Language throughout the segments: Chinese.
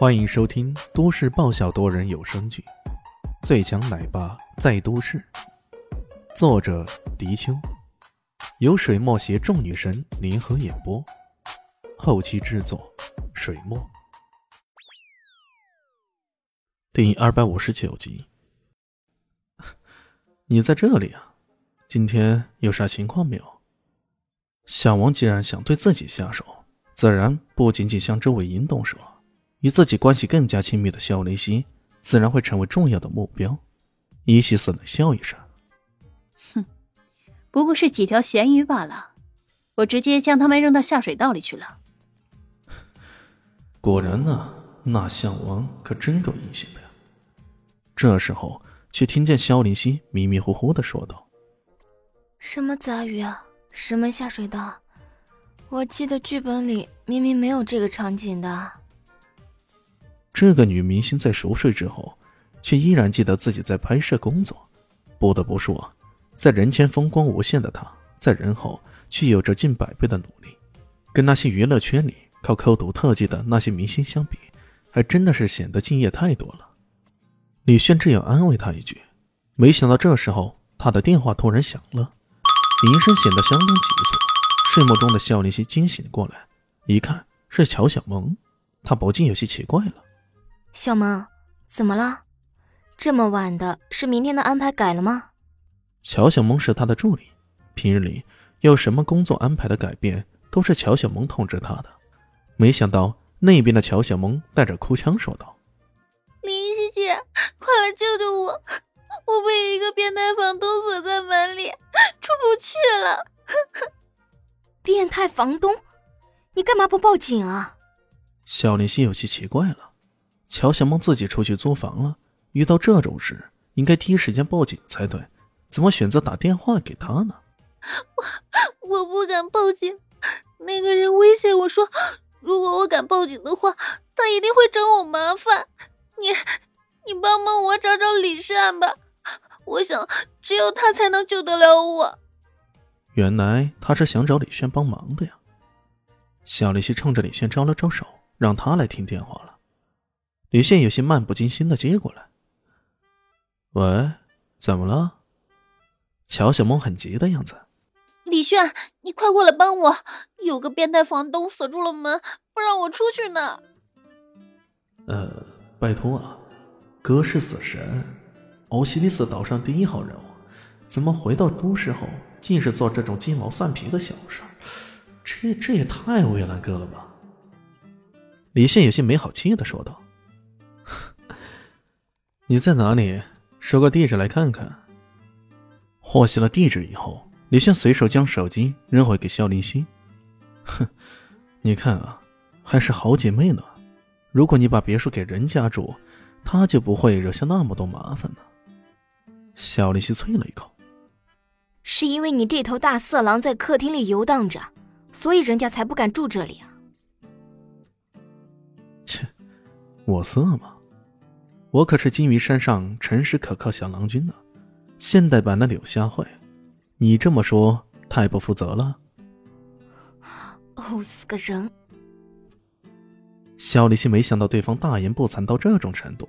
欢迎收听都市爆笑多人有声剧《最强奶爸在都市》，作者：迪秋，由水墨携众女神联合演播，后期制作：水墨。第二百五十九集，你在这里啊？今天有啥情况没有？小王既然想对自己下手，自然不仅仅向周伟银动手，与自己关系更加亲密的肖雷西自然会成为重要的目标。伊西斯冷笑一声：“哼，不过是几条咸鱼罢了，我直接将他们扔到下水道里去了。”果然呢，那小王可真够阴险的呀。这时候，却听见肖林希迷迷糊糊的说道：“什么杂鱼啊？”什么下水道？我记得剧本里明明没有这个场景的。这个女明星在熟睡之后，却依然记得自己在拍摄工作。不得不说，在人前风光无限的她，在人后却有着近百倍的努力。跟那些娱乐圈里靠抠图特技的那些明星相比，还真的是显得敬业太多了。李炫这样安慰她一句，没想到这时候他的电话突然响了。铃声显得相当急促，睡梦中的肖林熙惊醒过来，一看是乔小萌，他不禁有些奇怪了：“小萌，怎么了？这么晚的，是明天的安排改了吗？”乔小萌是他的助理，平日里有什么工作安排的改变，都是乔小萌通知他的。没想到那边的乔小萌带着哭腔说道：“林熙姐，快来救救我！我被一个变态房东锁在门里。”出不去了！变态房东，你干嘛不报警啊？小林心有些奇怪了。乔小梦自己出去租房了，遇到这种事应该第一时间报警才对，怎么选择打电话给他呢？我我不敢报警，那个人威胁我说，如果我敢报警的话，他一定会找我麻烦。你你帮帮我找找李善吧，我想。只有他才能救得了我。原来他是想找李炫帮忙的呀。小丽西冲着李炫招了招手，让他来听电话了。李现有些漫不经心的接过来：“喂，怎么了？”乔小萌很急的样子：“李炫，你快过来帮我！有个变态房东锁住了门，不让我出去呢。”“呃，拜托啊，哥是死神，欧西里斯岛上第一号人物。”怎么回到都市后，尽是做这种鸡毛蒜皮的小事？这这也太为难哥了吧！李现有些没好气的说道：“你在哪里？说个地址来看看。”获悉了地址以后，李现随手将手机扔回给肖林希：“哼，你看啊，还是好姐妹呢。如果你把别墅给人家住，她就不会惹下那么多麻烦了。”肖林希啐了一口。是因为你这头大色狼在客厅里游荡着，所以人家才不敢住这里啊！切，我色吗？我可是金鱼山上诚实可靠小郎君呢，现代版的柳下惠。你这么说太不负责了。呕，死个人！肖立新没想到对方大言不惭到这种程度，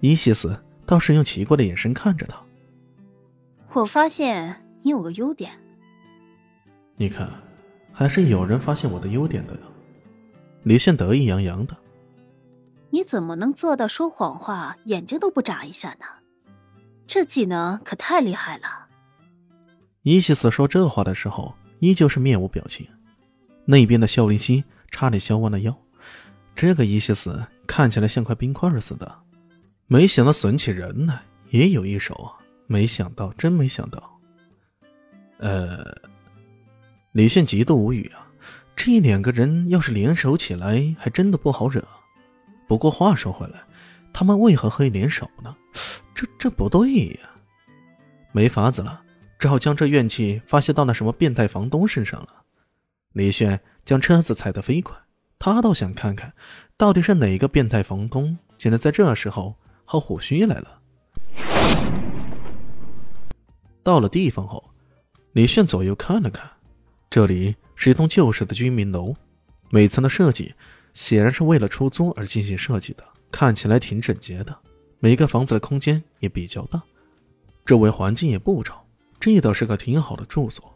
伊西斯倒是用奇怪的眼神看着他。我发现你有个优点。你看，还是有人发现我的优点的呀。李现得意洋洋的。你怎么能做到说谎话眼睛都不眨一下呢？这技能可太厉害了。伊西斯说这话的时候，依旧是面无表情。那边的肖林熙差点笑弯了腰。这个伊西斯看起来像块冰块似的，没想到损起人来也有一手啊。没想到，真没想到。呃，李炫极度无语啊！这两个人要是联手起来，还真的不好惹。不过话说回来，他们为何可以联手呢？这这不对呀！没法子了，只好将这怨气发泄到那什么变态房东身上了。李炫将车子踩得飞快，他倒想看看，到底是哪个变态房东竟然在这时候薅虎须来了。到了地方后，李炫左右看了看，这里是一栋旧式的居民楼，每层的设计显然是为了出租而进行设计的，看起来挺整洁的。每个房子的空间也比较大，周围环境也不吵，这倒是个挺好的住所。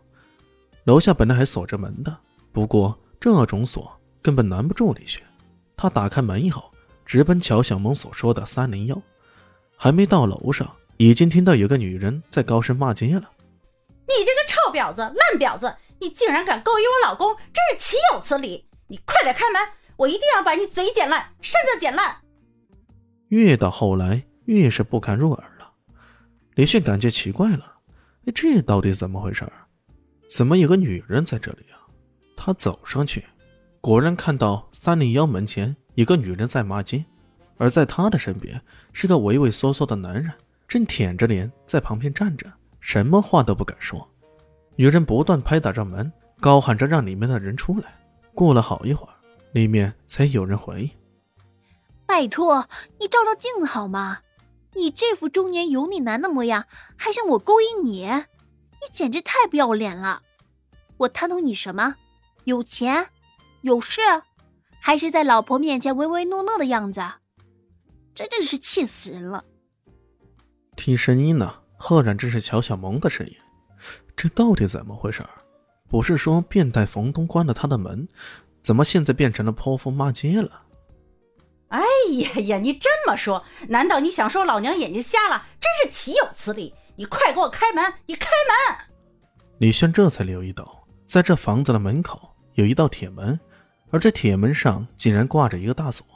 楼下本来还锁着门的，不过这种锁根本难不住李雪。他打开门以后，直奔乔小萌所说的三零幺。还没到楼上，已经听到有个女人在高声骂街了：“你这个臭婊子、烂婊子，你竟然敢勾引我老公，真是岂有此理！你快点开门，我一定要把你嘴剪烂，身子剪烂！”越到后来，越是不堪入耳了。李迅感觉奇怪了：“哎，这到底怎么回事？怎么有个女人在这里啊？”他走上去，果然看到三零幺门前有个女人在骂街。而在他的身边是个畏畏缩缩的男人，正舔着脸在旁边站着，什么话都不敢说。女人不断拍打着门，高喊着让里面的人出来。过了好一会儿，里面才有人回应：“拜托，你照照镜子好吗？你这副中年油腻男的模样，还想我勾引你？你简直太不要脸了！我贪图你什么？有钱？有势？还是在老婆面前唯唯诺诺的样子？”真的是气死人了！听声音呢，赫然这是乔小萌的声音。这到底怎么回事？不是说变态房东关了他的门，怎么现在变成了泼妇骂街了？哎呀呀！你这么说，难道你想说老娘眼睛瞎了？真是岂有此理！你快给我开门！你开门！李轩这才留意到，在这房子的门口有一道铁门，而这铁门上竟然挂着一个大锁。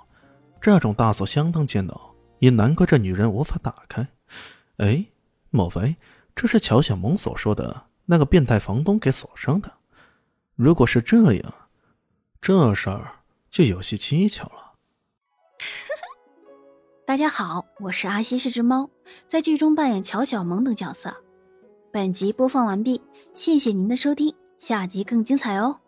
这种大锁相当坚牢，也难怪这女人无法打开。哎，莫非这是乔小萌所说的那个变态房东给锁上的？如果是这样，这事儿就有些蹊跷了。大家好，我是阿西，是只猫，在剧中扮演乔小萌等角色。本集播放完毕，谢谢您的收听，下集更精彩哦。